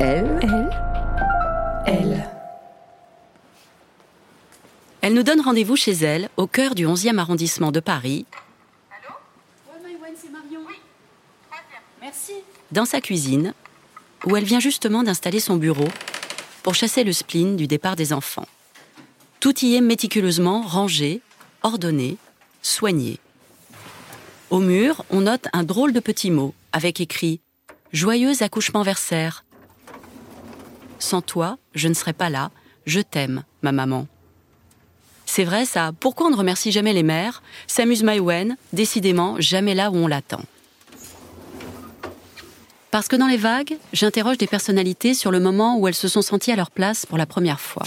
Elle, elle, elle. Elle nous donne rendez-vous chez elle, au cœur du 11e arrondissement de Paris. Merci. Dans sa cuisine, où elle vient justement d'installer son bureau pour chasser le spleen du départ des enfants. Tout y est méticuleusement rangé, ordonné, soigné. Au mur, on note un drôle de petit mot avec écrit Joyeux accouchement versaire. Sans toi, je ne serais pas là. Je t'aime, ma maman. C'est vrai ça, pourquoi on ne remercie jamais les mères? S'amuse Maïwen, décidément jamais là où on l'attend. Parce que dans les vagues, j'interroge des personnalités sur le moment où elles se sont senties à leur place pour la première fois.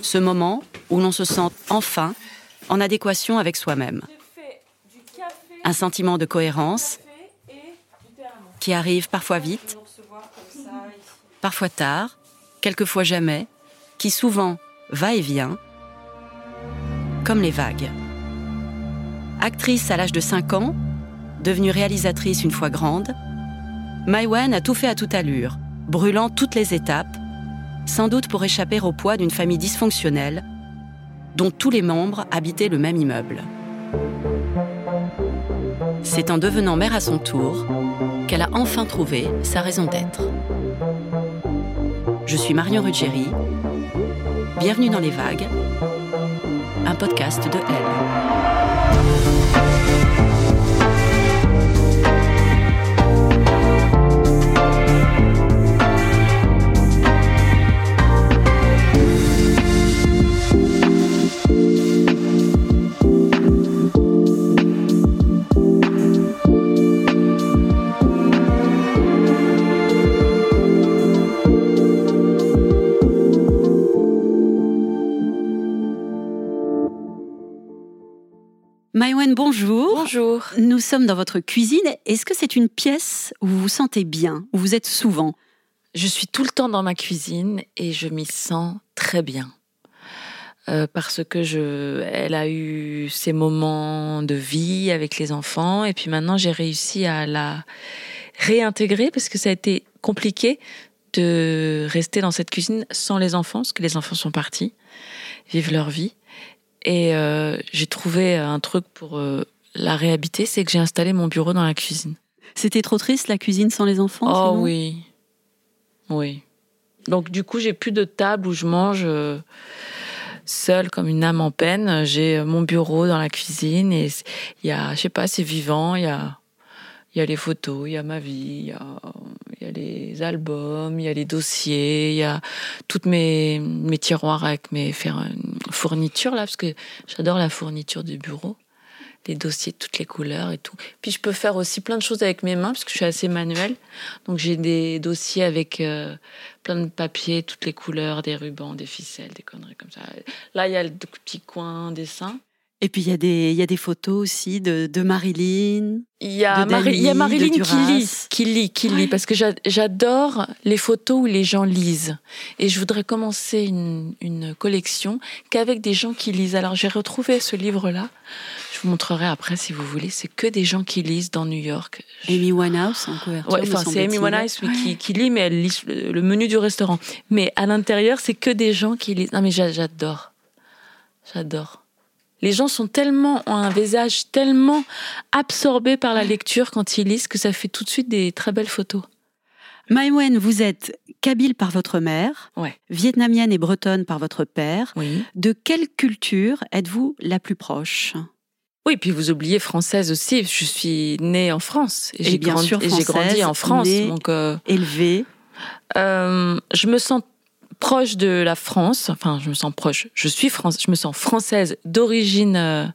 Ce moment où l'on se sent enfin en adéquation avec soi-même. Un sentiment de cohérence qui arrive parfois vite, parfois tard, quelquefois jamais, qui souvent va et vient, comme les vagues. Actrice à l'âge de 5 ans, devenue réalisatrice une fois grande, Maïwen a tout fait à toute allure, brûlant toutes les étapes, sans doute pour échapper au poids d'une famille dysfonctionnelle dont tous les membres habitaient le même immeuble. C'est en devenant mère à son tour qu'elle a enfin trouvé sa raison d'être. Je suis Marion Ruggieri. Bienvenue dans Les Vagues, un podcast de Elle. Maïwen, bonjour. Bonjour. Nous sommes dans votre cuisine. Est-ce que c'est une pièce où vous vous sentez bien, où vous êtes souvent? Je suis tout le temps dans ma cuisine et je m'y sens très bien. Euh, parce que je, elle a eu ses moments de vie avec les enfants et puis maintenant j'ai réussi à la réintégrer parce que ça a été compliqué de rester dans cette cuisine sans les enfants parce que les enfants sont partis vivre leur vie et euh, j'ai trouvé un truc pour euh, la réhabiter, c'est que j'ai installé mon bureau dans la cuisine. C'était trop triste la cuisine sans les enfants Oh sinon oui, oui. Donc du coup, j'ai plus de table où je mange euh, seule comme une âme en peine. J'ai euh, mon bureau dans la cuisine et il y a, je sais pas, c'est vivant. Il y a, il y a les photos, il y a ma vie, il y a, les albums, il y a les dossiers, il y a toutes mes, mes tiroirs avec mes fournitures là, parce que j'adore la fourniture du bureau. Les dossiers de toutes les couleurs et tout. Puis je peux faire aussi plein de choses avec mes mains parce que je suis assez manuelle. Donc j'ai des dossiers avec euh, plein de papiers, toutes les couleurs, des rubans, des ficelles, des conneries comme ça. Là, il y a le petit coin dessin. Et puis il y, a des- y a des photos aussi de, de Marilyn. Il y a, De y a Marilyn qui lit, qui lit, qui lit, parce que j'a- j'adore les photos où les gens lisent. Et je voudrais commencer une, une collection qu'avec des gens qui lisent. Alors j'ai retrouvé ce livre-là. Je vous montrerai après si vous voulez. C'est que des gens qui lisent dans New York. Amy Winehouse en couverture. Ouais, enfin, c'est Amy. Winehouse oui, Ouais. qui, qui lit, mais elle lit le, le menu du restaurant. Mais à l'intérieur, c'est que des gens qui lisent. Non, mais j'a- j'adore. J'adore. Les gens sont tellement, ont un visage tellement absorbé par la lecture quand ils lisent que ça fait tout de suite des très belles photos. Maïwen, vous êtes kabyle par votre mère, Ouais. vietnamienne et bretonne par votre père. Oui. De quelle culture êtes-vous la plus proche? Oui, puis vous oubliez française aussi. Je suis née en France. Et j'ai bien grandi- sûr et j'ai grandi en France. Donc, euh, Élevée euh, je me sens proche de la France. Enfin, je me sens proche. Je suis France, je me sens française d'origine euh,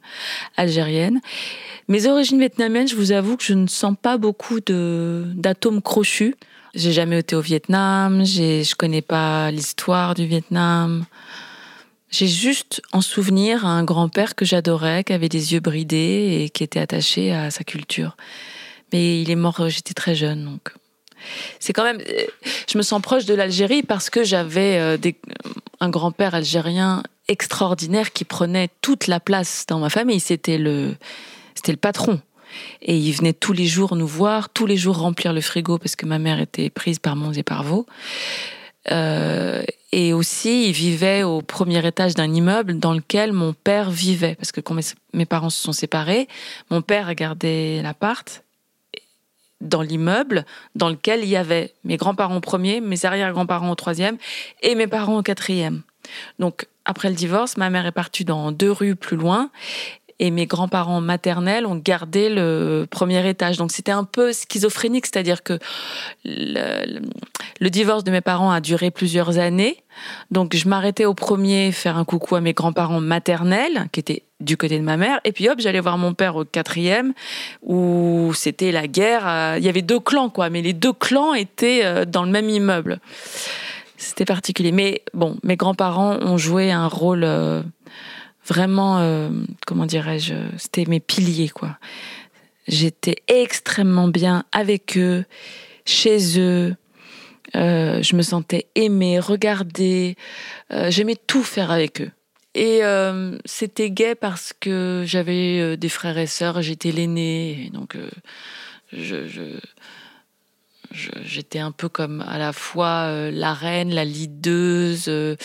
algérienne. Mes origines vietnamiennes, je vous avoue que je ne sens pas beaucoup de d'atomes crochus. J'ai jamais été au Vietnam. J'ai, je connais pas l'histoire du Vietnam. J'ai juste en souvenir un grand-père que j'adorais, qui avait des yeux bridés et qui était attaché à sa culture. Mais il est mort, j'étais très jeune, donc c'est quand même. Je me sens proche de l'Algérie parce que j'avais euh, un grand-père algérien extraordinaire qui prenait toute la place dans ma famille. C'était le, c'était le patron. Et il venait tous les jours nous voir, tous les jours remplir le frigo parce que ma mère était prise par Mons et par Vaux. Euh, et aussi, il vivait au premier étage d'un immeuble dans lequel mon père vivait. Parce que quand mes parents se sont séparés, mon père a gardé l'appart dans l'immeuble dans lequel il y avait mes grands-parents au premier, mes arrière-grands-parents au troisième et mes parents au quatrième. Donc, après le divorce, ma mère est partie dans deux rues plus loin et mes grands-parents maternels ont gardé le premier étage. Donc c'était un peu schizophrénique, c'est-à-dire que le, divorce de mes parents a duré plusieurs années. Donc je m'arrêtais au premier faire un coucou à mes grands-parents maternels, qui étaient du côté de ma mère, et puis hop, j'allais voir mon père au quatrième, où c'était la guerre. Euh, il y avait deux clans, quoi, mais les deux clans étaient euh, dans le même immeuble. C'était particulier. Mais bon, mes grands-parents ont joué un rôle euh, vraiment, euh, comment dirais-je, c'était mes piliers, quoi. J'étais extrêmement bien avec eux, chez eux. Euh, je me sentais aimée, regardée. Euh, j'aimais tout faire avec eux. Et c'était gai parce que j'avais des frères et sœurs, j'étais l'aîné, donc je, j'étais un peu comme à la fois euh, la reine, la leaduse, euh,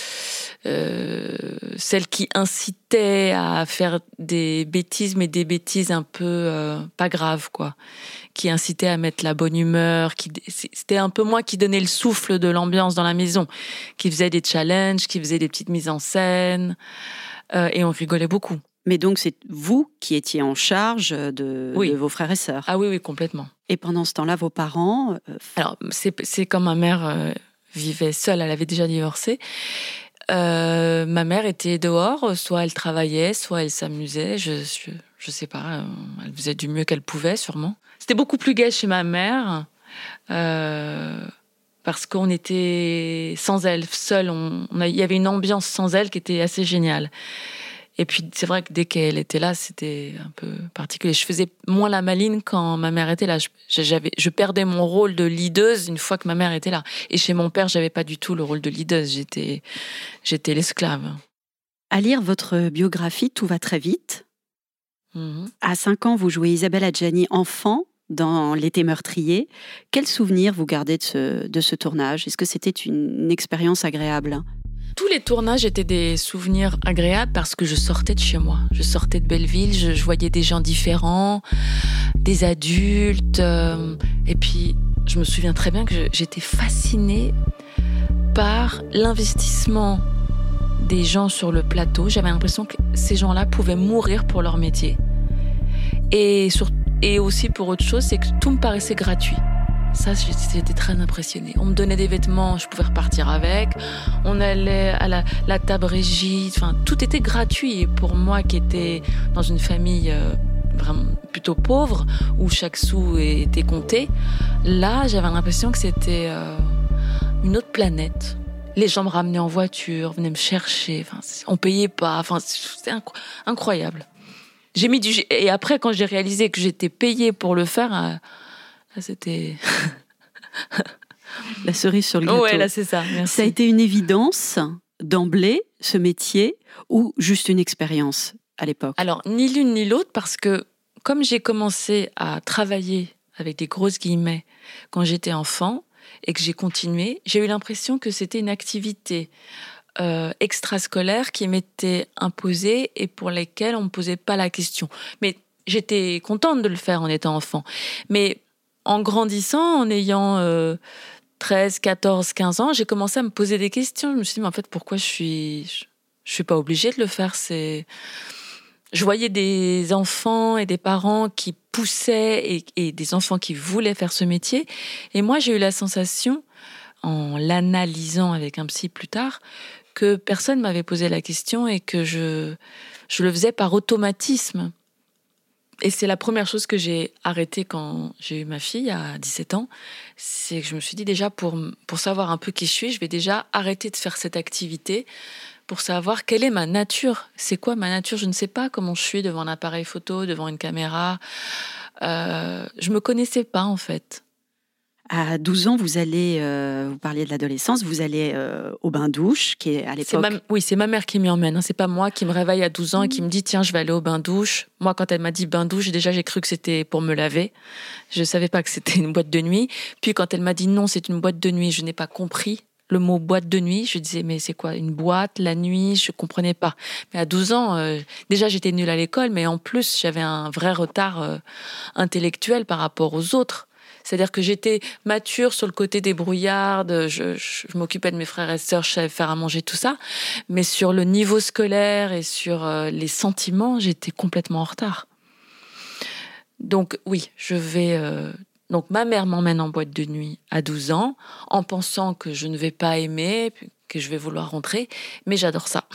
euh, celle qui incitait à faire des bêtises, mais des bêtises un peu pas graves, quoi. Qui incitait à mettre la bonne humeur. Qui c'était un peu moi qui donnais le souffle de l'ambiance dans la maison, qui faisait des challenges, qui faisait des petites mises en scène, et on rigolait beaucoup. Mais donc, c'est vous qui étiez en charge de, vos frères et sœurs. Ah oui, oui, complètement. Et pendant ce temps-là, vos parents euh, Alors, c'est quand ma mère euh, vivait seule, elle avait déjà divorcé. Euh, ma mère était dehors, soit elle travaillait, soit elle s'amusait. Je, je, sais pas, elle faisait du mieux qu'elle pouvait, sûrement. C'était beaucoup plus gai chez ma mère. parce qu'on était sans elle, seule. il y avait une ambiance sans elle qui était assez géniale. Et puis c'est vrai que dès qu'elle était là, c'était un peu particulier. Je faisais moins la maline quand ma mère était là. J'avais, je perdais mon rôle de leaduse une fois que ma mère était là. Et chez mon père, j'avais pas du tout le rôle de leaduse. J'étais, j'étais l'esclave. À lire votre biographie, tout va très vite. Mhm. À 5 ans, vous jouez Isabelle Adjani enfant dans L'été meurtrier. Quel souvenir vous gardez de ce, de ce tournage? Est-ce que c'était une expérience agréable? Tous les tournages étaient des souvenirs agréables parce que je sortais de chez moi. Je sortais de Belleville, je, voyais des gens différents, des adultes. Euh, et puis, je me souviens très bien que j'étais fascinée par l'investissement des gens sur le plateau. J'avais l'impression que ces gens-là pouvaient mourir pour leur métier. Et, et aussi pour autre chose, c'est que tout me paraissait gratuit. Ça, j'étais très impressionnée. On me donnait des vêtements, je pouvais repartir avec. On allait à la, table régie. Enfin, tout était gratuit. Et pour moi, qui était dans une famille euh, vraiment plutôt pauvre, où chaque sou était compté, là, j'avais l'impression que c'était euh, une autre planète. Les gens me ramenaient en voiture, venaient me chercher. Enfin, on payait pas. Enfin, c'était incroyable. J'ai mis du et après quand j'ai réalisé que j'étais payée pour le faire. Euh, ah, c'était. la cerise sur le gâteau. Ouais, là, c'est ça. Ça a été une évidence d'emblée, ce métier, ou juste une expérience à l'époque? Alors, ni l'une ni l'autre, parce que comme j'ai commencé à travailler avec des grosses guillemets quand j'étais enfant et que j'ai continué, j'ai eu l'impression que c'était une activité euh, extrascolaire qui m'était imposée et pour laquelle on ne me posait pas la question. Mais j'étais contente de le faire en étant enfant. Mais en grandissant, en ayant 13, 14, 15 ans, j'ai commencé à me poser des questions. Je me suis dit, mais en fait, pourquoi je suis, je, suis pas obligée de le faire? C'est, je voyais des enfants et des parents qui poussaient et, des enfants qui voulaient faire ce métier. Et moi, j'ai eu la sensation, en l'analysant avec un psy plus tard, que personne m'avait posé la question et que je, je le faisais par automatisme. Et c'est la première chose que j'ai arrêtée quand j'ai eu ma fille à 17 ans. C'est que je me suis dit déjà, pour, pour savoir un peu qui je suis, je vais déjà arrêter de faire cette activité pour savoir quelle est ma nature. C'est quoi ma nature? Je ne sais pas comment je suis devant un appareil photo, devant une caméra. Euh, je me connaissais pas en fait. À 12 ans, vous allez, euh, vous parliez de l'adolescence, vous allez euh, au bain-douche, qui est à l'époque. oui, c'est ma mère qui m'y emmène. Hein. C'est pas moi qui me réveille à 12 ans et qui me dit tiens, je vais aller au bain-douche. Moi, quand elle m'a dit bain-douche, déjà j'ai cru que c'était pour me laver. Je savais pas que c'était une boîte de nuit. Puis quand elle m'a dit non, c'est une boîte de nuit, je n'ai pas compris le mot boîte de nuit. Je disais, mais c'est quoi une boîte, la nuit? Je comprenais pas. Mais à 12 ans, euh, déjà j'étais nulle à l'école, mais en plus j'avais un vrai retard intellectuel par rapport aux autres. C'est-à-dire que j'étais mature sur le côté débrouillarde, je, je, m'occupais de mes frères et sœurs, je savais faire à manger, tout ça. Mais sur le niveau scolaire et sur euh, les sentiments, j'étais complètement en retard. Donc oui, je vais... Euh, donc ma mère m'emmène en boîte de nuit à 12 ans, en pensant que je ne vais pas aimer, que je vais vouloir rentrer, mais j'adore ça.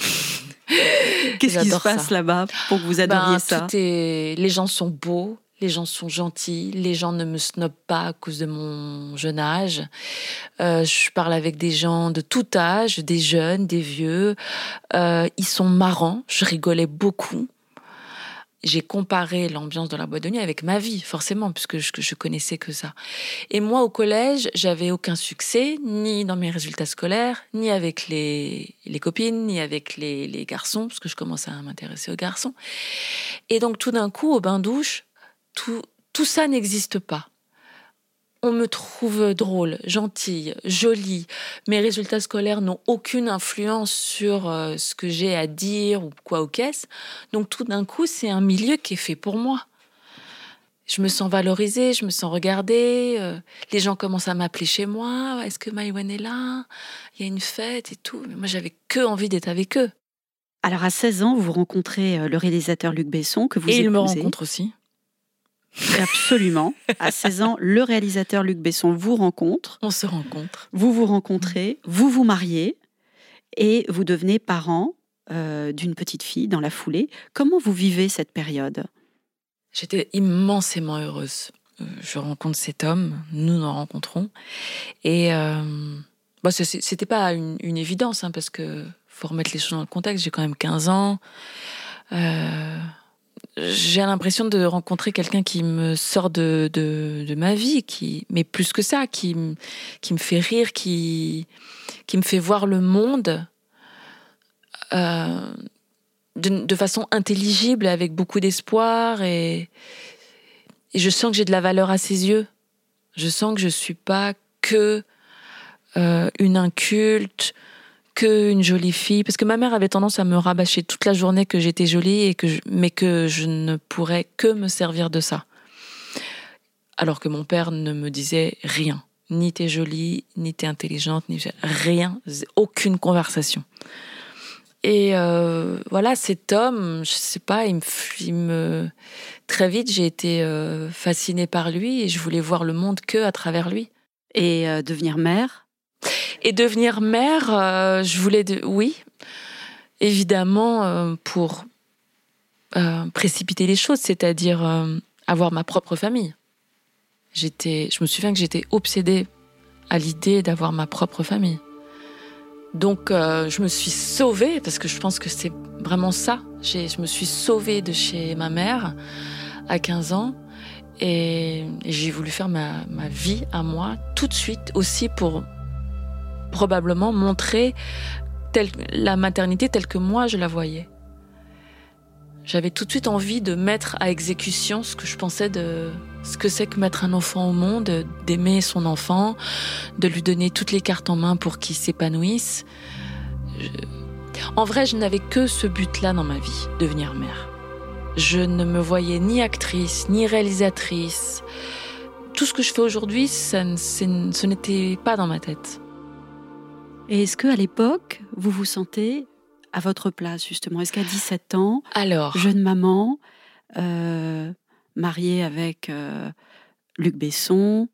Qu'est-ce qui se passe là-bas pour que vous adoriez ben, ça? Les gens sont beaux, les gens sont gentils, les gens ne me snobent pas à cause de mon jeune âge. Euh, je parle avec des gens de tout âge, des jeunes, des vieux. Euh, ils sont marrants, je rigolais beaucoup. J'ai comparé l'ambiance de la boîte de nuit avec ma vie, forcément, puisque je, je connaissais que ça. Et moi, au collège, j'avais aucun succès, ni dans mes résultats scolaires, ni avec les, les copines, ni avec les, les garçons, parce que je commençais à m'intéresser aux garçons. Et donc, tout d'un coup, au bain-douche, tout, ça n'existe pas. On me trouve drôle, gentille, jolie. Mes résultats scolaires n'ont aucune influence sur euh, ce que j'ai à dire ou quoi ou qu'est-ce. Donc tout d'un coup, c'est un milieu qui est fait pour moi. Je me sens valorisée, je me sens regardée. Euh, les gens commencent à m'appeler chez moi. Est-ce que Maïwen est là? Il y a une fête et tout. Mais moi, j'avais que envie d'être avec eux. Alors à 16 ans, vous rencontrez euh, le réalisateur Luc Besson que vous Et il me rencontre aussi. Absolument. À 16 ans, le réalisateur Luc Besson vous rencontre. On se rencontre. Vous vous rencontrez, vous vous mariez et vous devenez parent euh, d'une petite fille dans la foulée. Comment vous vivez cette période? J'étais immensément heureuse. Euh, je rencontre cet homme, nous nous rencontrons. Et euh, bah, c'était pas une, évidence, hein, parce que faut remettre les choses dans le contexte. J'ai quand même 15 ans. Euh, j'ai l'impression de rencontrer quelqu'un qui me sort de, de, ma vie, qui, mais plus que ça, qui, qui me fait rire, qui, qui me fait voir le monde euh, de, façon intelligible, avec beaucoup d'espoir, et, je sens que j'ai de la valeur à ses yeux. Je sens que je suis pas que euh, une inculte, qu'une jolie fille, parce que ma mère avait tendance à me rabâcher toute la journée que j'étais jolie et que mais que je ne pourrais que me servir de ça. Alors que mon père ne me disait rien, ni t'es jolie, ni t'es intelligente, ni rien, aucune conversation. Et euh, voilà, cet homme, je sais pas, il me, très vite j'ai été euh, fascinée par lui et je voulais voir le monde que à travers lui. Et euh, devenir mère et devenir mère, euh, je voulais, de... oui, évidemment, euh, pour euh, précipiter les choses, c'est-à-dire avoir ma propre famille. J'étais, je me souviens que j'étais obsédée à l'idée d'avoir ma propre famille. Donc, je me suis sauvée, parce que je pense que c'est vraiment ça. Je me suis sauvée de chez ma mère à 15 ans. Et j'ai voulu faire ma, ma vie à moi tout de suite aussi pour probablement montrer la maternité telle que moi je la voyais. J'avais tout de suite envie de mettre à exécution ce que je pensais de ce que c'est que mettre un enfant au monde, d'aimer son enfant, de lui donner toutes les cartes en main pour qu'il s'épanouisse. En vrai, je n'avais que ce but-là dans ma vie, devenir mère. Je ne me voyais ni actrice, ni réalisatrice. Tout ce que je fais aujourd'hui, ce n'était pas dans ma tête. Et est-ce qu'à l'époque, vous vous sentez à votre place, justement? Est-ce qu'à 17 ans, Alors, jeune maman, euh, mariée avec euh, Luc Besson?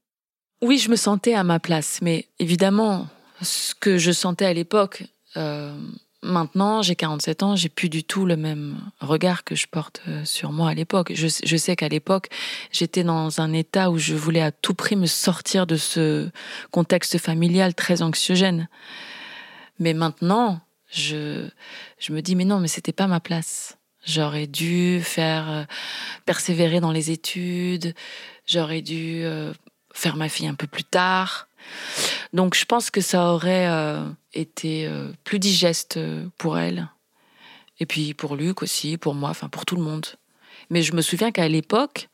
Oui, je me sentais à ma place, mais évidemment, ce que je sentais à l'époque, euh, maintenant, j'ai 47 ans, j'ai plus du tout le même regard que je porte euh, sur moi à l'époque. Je, sais qu'à l'époque, j'étais dans un état où je voulais à tout prix me sortir de ce contexte familial très anxiogène. Mais maintenant, je, me dis, mais non, mais c'était pas ma place. J'aurais dû faire euh, persévérer dans les études, j'aurais dû euh, faire ma fille un peu plus tard. Donc je pense que ça aurait été plus digeste pour elle. Et puis pour Luc aussi, pour moi, enfin pour tout le monde. Mais je me souviens qu'à l'époque,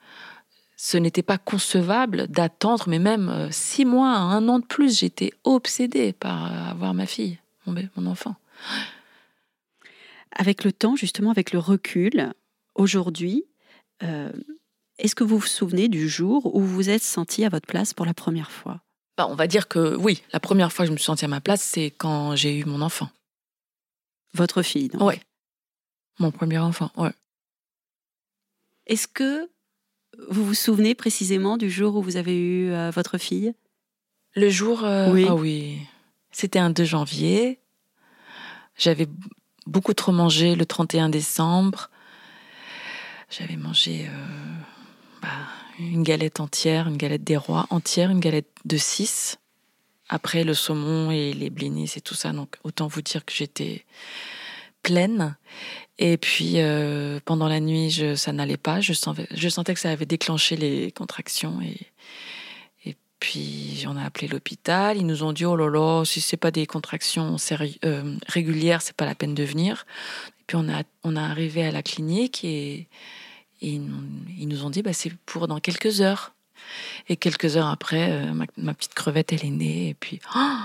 ce n'était pas concevable d'attendre, mais même six mois, un an de plus, j'étais obsédée par avoir ma fille, mon, enfant. Avec le temps, justement, avec le recul, aujourd'hui, euh, est-ce que vous vous souvenez du jour où vous vous êtes senti à votre place pour la première fois? Bah, On va dire que oui, la première fois que je me suis sentie à ma place, c'est quand j'ai eu mon enfant. Votre fille, donc Oui. Mon premier enfant, ouais. Est-ce que vous vous souvenez précisément du jour où vous avez eu euh, votre fille? Le jour, euh, oui. Ah oui. C'était un 2 janvier. J'avais beaucoup trop mangé le 31 décembre. J'avais mangé euh, bah, une galette entière, une galette des rois entière, une galette de 6. Après le saumon et les blinis et tout ça. Donc autant vous dire que j'étais pleine. Et puis euh, pendant la nuit, ça n'allait pas. Je sentais, je sentais que ça avait déclenché les contractions et puis on a appelé l'hôpital, ils nous ont dit oh là là, si c'est pas des contractions euh, régulières, c'est pas la peine de venir. Et puis on a on a arrivé à la clinique et, ils nous ont dit bah c'est pour dans quelques heures. Et quelques heures après, euh, ma, petite crevette elle est née et puis oh,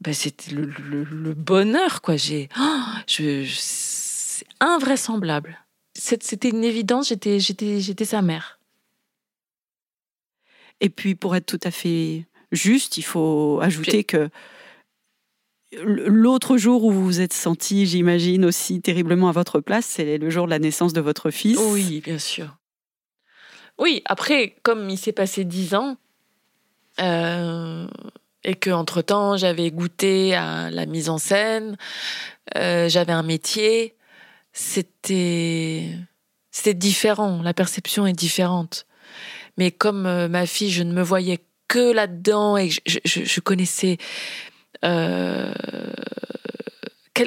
bah, c'était le, bonheur quoi. J'ai oh, je, c'est invraisemblable. C'était une évidence. J'étais j'étais j'étais sa mère. Et puis, pour être tout à fait juste, il faut ajouter que l'autre jour où vous vous êtes senti, j'imagine, aussi terriblement à votre place, c'est le jour de la naissance de votre fils. Oui, bien sûr. Oui, après, comme il s'est passé dix ans, euh, et que entre temps j'avais goûté à la mise en scène, euh, j'avais un métier, c'était différent. La perception est différente. Mais comme euh, ma fille, je ne me voyais que là-dedans et je, connaissais euh,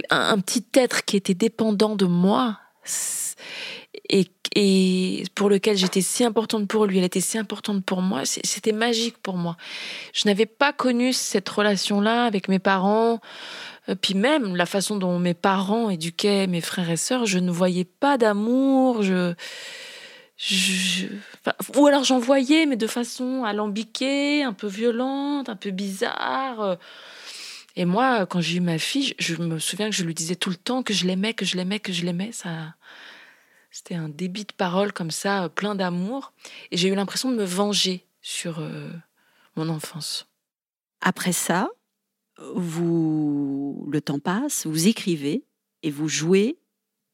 un, petit être qui était dépendant de moi et, pour lequel j'étais si importante pour lui, elle était si importante pour moi, c'était magique pour moi. Je n'avais pas connu cette relation-là avec mes parents. Euh, puis même la façon dont mes parents éduquaient mes frères et sœurs, je ne voyais pas d'amour. Ou alors j'en voyais, mais de façon alambiquée, un peu violente, un peu bizarre. Et moi, quand j'ai eu ma fille, je, me souviens que je lui disais tout le temps que je l'aimais, que je l'aimais, que je l'aimais. Ça, c'était un débit de parole comme ça, plein d'amour. Et j'ai eu l'impression de me venger sur euh, mon enfance. Après ça, vous, le temps passe, vous écrivez et vous jouez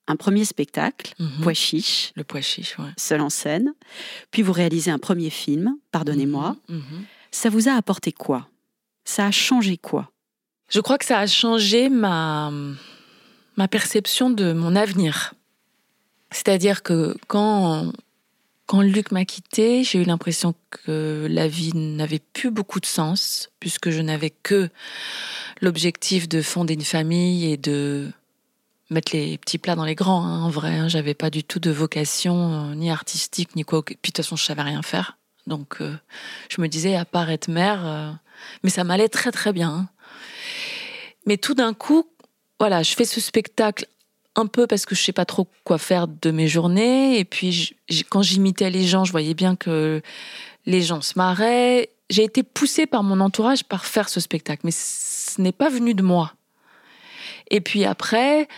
un premier spectacle, mmh. Pois Chiche. Le Pois Chiche, ouais. Seul en scène. Puis vous réalisez un premier film, Pardonnez-moi. Mhm, mhm. Ça vous a apporté quoi? Ça a changé quoi? Je crois que ça a changé ma, perception de mon avenir. C'est-à-dire que quand, quand Luc m'a quitté, j'ai eu l'impression que la vie n'avait plus beaucoup de sens, puisque je n'avais que l'objectif de fonder une famille et de mettre les petits plats dans les grands. Hein, en vrai, hein. j'avais pas du tout de vocation euh, ni artistique ni quoi. Puis de toute façon, je savais rien faire. Donc, euh, je me disais à part être mère, euh, mais ça m'allait très très bien. Hein. Mais tout d'un coup, voilà, je fais ce spectacle un peu parce que je sais pas trop quoi faire de mes journées. Et puis, quand j'imitais les gens, je voyais bien que les gens se marraient. J'ai été poussée par mon entourage par faire ce spectacle, mais ce n'est pas venu de moi. Et puis après,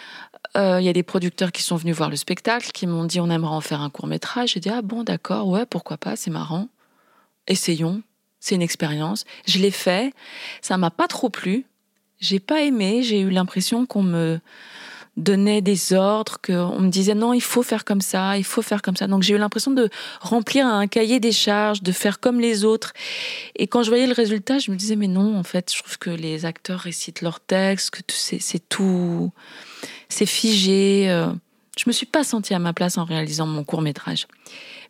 euh, il y a des producteurs qui sont venus voir le spectacle, qui m'ont dit on aimerait en faire un court métrage. J'ai dit ah bon d'accord ouais pourquoi pas c'est marrant, essayons, c'est une expérience. Je l'ai fait, ça m'a pas trop plu, j'ai pas aimé, j'ai eu l'impression qu'on me donnait des ordres, qu'on me disait non, il faut faire comme ça, il faut faire comme ça. Donc j'ai eu l'impression de remplir un cahier des charges, de faire comme les autres. Et quand je voyais le résultat, je me disais mais non, en fait, je trouve que les acteurs récitent leurs textes, que c'est tout, c'est figé. Euh. Je me suis pas sentie à ma place en réalisant mon court métrage.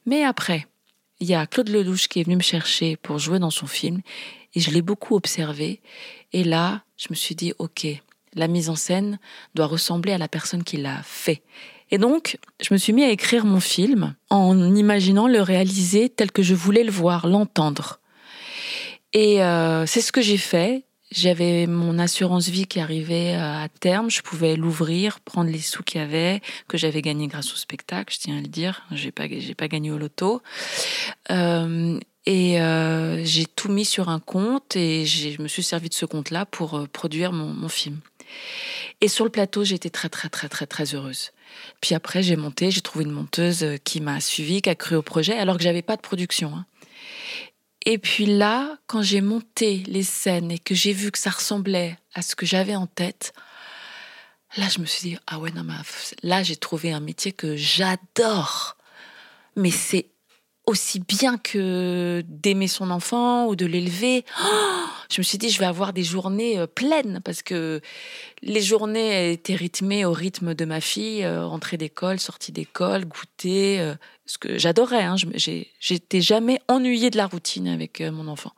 Mais après, il y a Claude Lelouch qui est venu me chercher pour jouer dans son film et je l'ai beaucoup observé. Et là, je me suis dit, OK, la mise en scène doit ressembler à la personne qui l'a fait. Et donc, je me suis mis à écrire mon film en imaginant le réaliser tel que je voulais le voir, l'entendre. Et euh, c'est ce que j'ai fait. J'avais mon assurance vie qui arrivait euh, à terme. Je pouvais l'ouvrir, prendre les sous qu'il y avait, que j'avais gagné grâce au spectacle, je tiens à le dire. J'ai pas, pas gagné au loto. Euh, et euh, j'ai tout mis sur un compte et je me suis servi de ce compte-là pour euh, produire mon, film. Et sur le plateau, j'étais très, très, très, très, très heureuse. Puis après, j'ai monté, j'ai trouvé une monteuse qui m'a suivi, qui a cru au projet, alors que j'avais pas de production. Hein. Et puis là, quand j'ai monté les scènes et que j'ai vu que ça ressemblait à ce que j'avais en tête, là, je me suis dit, ah ouais, non, mais là, j'ai trouvé un métier que j'adore. Mais c'est aussi bien que d'aimer son enfant ou de l'élever. Oh, je me suis dit, je vais avoir des journées euh, pleines parce que les journées étaient rythmées au rythme de ma fille, euh, entrée d'école, sortie d'école, goûter, euh, ce que j'adorais. Hein. J'étais jamais ennuyée de la routine avec mon enfant.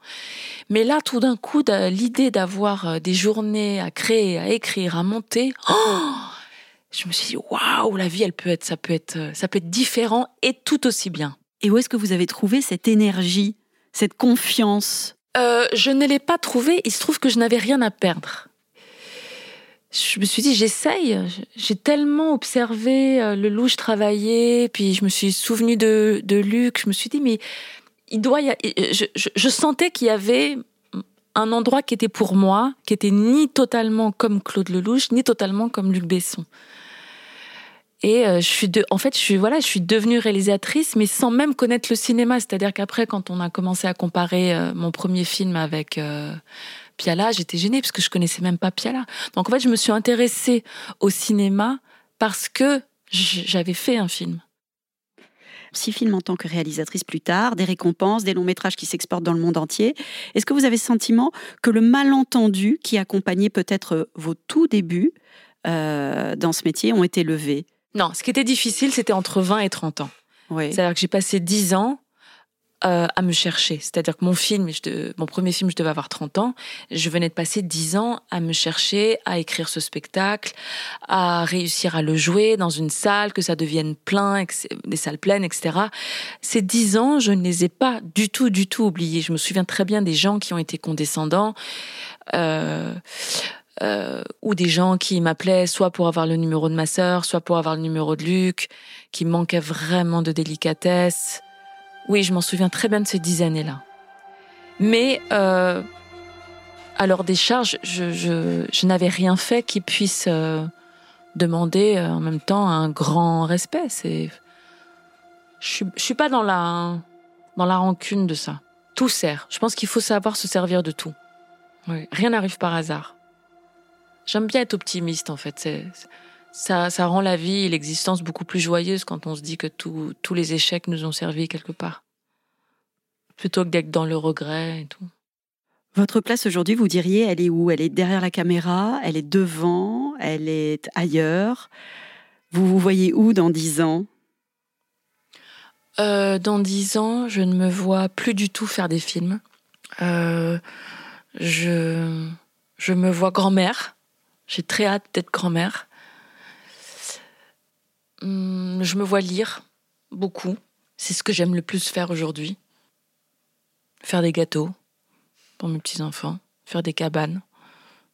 Mais là, tout d'un coup, l'idée d'avoir des journées à créer, à écrire, à monter, oh, je me suis dit, waouh, la vie, elle peut être, ça peut être, ça peut être différent et tout aussi bien. Et où est-ce que vous avez trouvé cette énergie, cette confiance? Euh, Je ne l'ai pas trouvée. Il se trouve que je n'avais rien à perdre. Je me suis dit, j'essaye. J'ai tellement observé euh, le louche travailler, puis je me suis souvenu de, de Luc. Je me suis dit, mais il doit y je, je sentais qu'il y avait un endroit qui était pour moi, qui était ni totalement comme Claude Lelouch, ni totalement comme Luc Besson. Et euh, je suis de, en fait, je suis voilà, je suis devenue réalisatrice, mais sans même connaître le cinéma. C'est-à-dire qu'après, quand on a commencé à comparer euh, mon premier film avec euh, Piala, j'étais gênée parce que je connaissais même pas Piala. Donc en fait, je me suis intéressée au cinéma parce que j'avais fait un film. Six films en tant que réalisatrice plus tard, des récompenses, des longs métrages qui s'exportent dans le monde entier. Est-ce que vous avez le sentiment que le malentendu qui accompagnait peut-être vos tout débuts dans ce métier ont été levés? Non, ce qui était difficile, c'était entre 20 et 30 ans. C'est-à-dire que j'ai passé 10 ans euh, à me chercher. C'est-à-dire que mon film, mon premier film, je devais avoir 30 ans. Je venais de passer 10 ans à me chercher, à écrire ce spectacle, à réussir à le jouer dans une salle, que ça devienne plein, des salles pleines, etc. Ces 10 ans, je ne les ai pas du tout, du tout oubliés. Je me souviens très bien des gens qui ont été condescendants. Euh, euh, ou des gens qui m'appelaient soit pour avoir le numéro de ma sœur, soit pour avoir le numéro de Luc, qui manquaient vraiment de délicatesse. Oui, je m'en souviens très bien de ces dix années-là. Mais euh, à leur décharge, je, je, je n'avais rien fait qui puisse euh, demander euh, en même temps un grand respect. C'est, je suis, je suis pas dans la dans la rancune de ça. Tout sert. Je pense qu'il faut savoir se servir de tout. Oui. Rien n'arrive par hasard. J'aime bien être optimiste en fait. Ça, ça rend la vie et l'existence beaucoup plus joyeuse quand on se dit que tous les échecs nous ont servi quelque part. Plutôt que d'être dans le regret et tout. Votre place aujourd'hui, vous diriez, elle est où? Elle est derrière la caméra Elle est devant Elle est ailleurs Vous vous voyez où dans dix ans? Euh, Dans dix ans, je ne me vois plus du tout faire des films. Euh, je, je me vois grand-mère. J'ai très hâte d'être grand-mère. Hum, je me vois lire beaucoup. C'est ce que j'aime le plus faire aujourd'hui. Faire des gâteaux pour mes petits-enfants, faire des cabanes.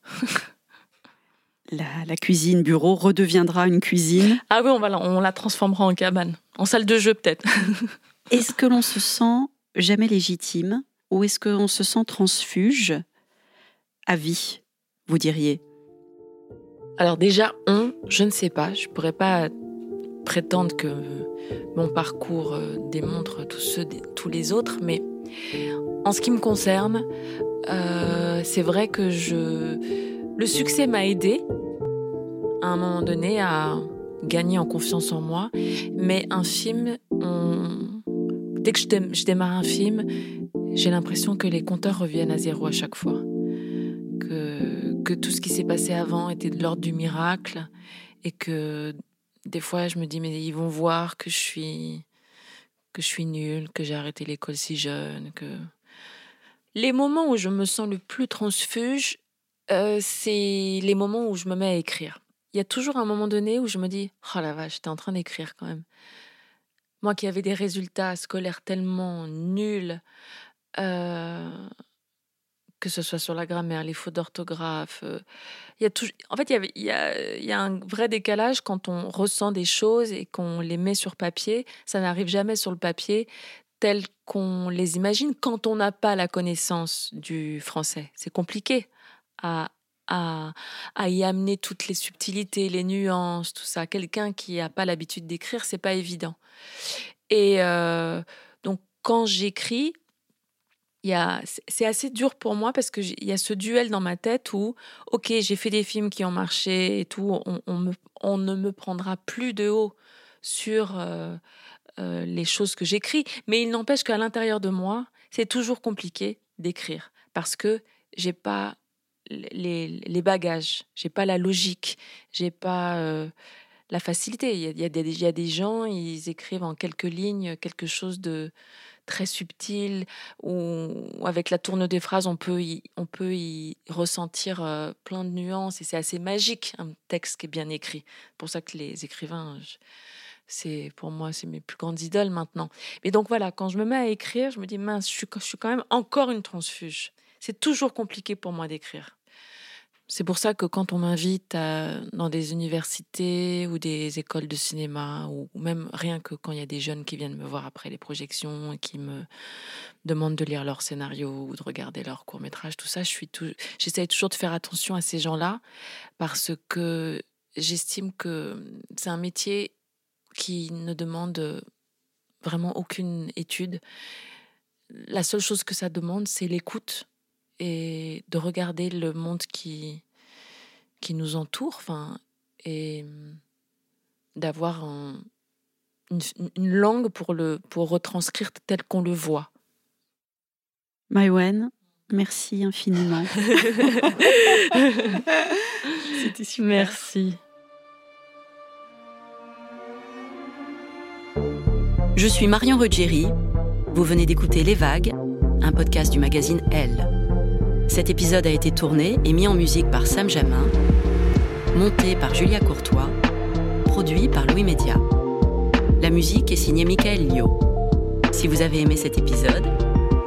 la, cuisine bureau redeviendra une cuisine. Ah oui, on, va, on la transformera en cabane, en salle de jeu peut-être. est-ce que l'on se sent jamais légitime ou est-ce qu'on se sent transfuge à vie, vous diriez? Alors déjà, on, je ne sais pas, je pourrais pas prétendre que mon parcours euh, démontre tous ceux tous les autres, mais en ce qui me concerne, euh, c'est vrai que je, le succès m'a aidé à un moment donné à gagner en confiance en moi. Mais un film, dès que je, démarre un film, j'ai l'impression que les compteurs reviennent à zéro à chaque fois. Que, tout ce qui s'est passé avant était de l'ordre du miracle et que des fois je me dis mais ils vont voir que je suis que je suis nulle, que j'ai arrêté l'école si jeune, que les moments où je me sens le plus transfuge, euh, c'est les moments où je me mets à écrire. Il y a toujours un moment donné où je me dis Oh la vache, j'étais en train d'écrire quand même. Moi qui avais des résultats scolaires tellement nuls, euh, que ce soit sur la grammaire, les fautes d'orthographe. Euh, a en fait, il y, a, un vrai décalage quand on ressent des choses et qu'on les met sur papier. Ça n'arrive jamais sur le papier tel qu'on les imagine quand on n'a pas la connaissance du français. C'est compliqué à, à, à, y amener toutes les subtilités, les nuances, tout ça. Quelqu'un qui n'a pas l'habitude d'écrire, c'est pas évident. Et euh, donc, quand j'écris, c'est assez dur pour moi parce qu'il y a ce duel dans ma tête où, ok, j'ai fait des films qui ont marché et tout, on, on, ne me prendra plus de haut sur euh, euh, les choses que j'écris, mais il n'empêche qu'à l'intérieur de moi, c'est toujours compliqué d'écrire parce que j'ai pas les, les bagages, j'ai pas la logique, j'ai pas euh, la facilité. Il y, a, des, gens, ils écrivent en quelques lignes quelque chose de très subtil, ou avec la tourne des phrases, on peut y, ressentir euh, plein de nuances, et c'est assez magique, un texte qui est bien écrit. Pour ça que les écrivains, c'est pour moi, c'est mes plus grandes idoles maintenant. Mais donc voilà, quand je me mets à écrire, je me dis, mince, je suis quand même encore une transfuge. C'est toujours compliqué pour moi d'écrire. C'est pour ça que quand on m'invite dans des universités ou des écoles de cinéma, ou même rien que quand il y a des jeunes qui viennent me voir après les projections et qui me demandent de lire leur scénario ou de regarder leur court métrage, tout ça, je suis tout, j'essaye toujours de faire attention à ces gens-là parce que j'estime que c'est un métier qui ne demande vraiment aucune étude. La seule chose que ça demande, c'est l'écoute et de regarder le monde qui, qui nous entoure, enfin, et d'avoir une, langue pour, le, pour retranscrire tel qu'on le voit. Maïwen, merci infiniment. C'était super. Merci. Je suis Marion Ruggieri. Vous venez d'écouter Les Vagues, un podcast du magazine Elle. Cet épisode a été tourné et mis en musique par Sam Jamin, monté par Julia Courtois, produit par Louis Média. La musique est signée Michael Lio. Si vous avez aimé cet épisode,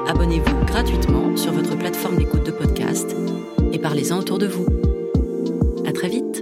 abonnez-vous gratuitement sur votre plateforme d'écoute de podcast et parlez-en autour de vous. À très vite!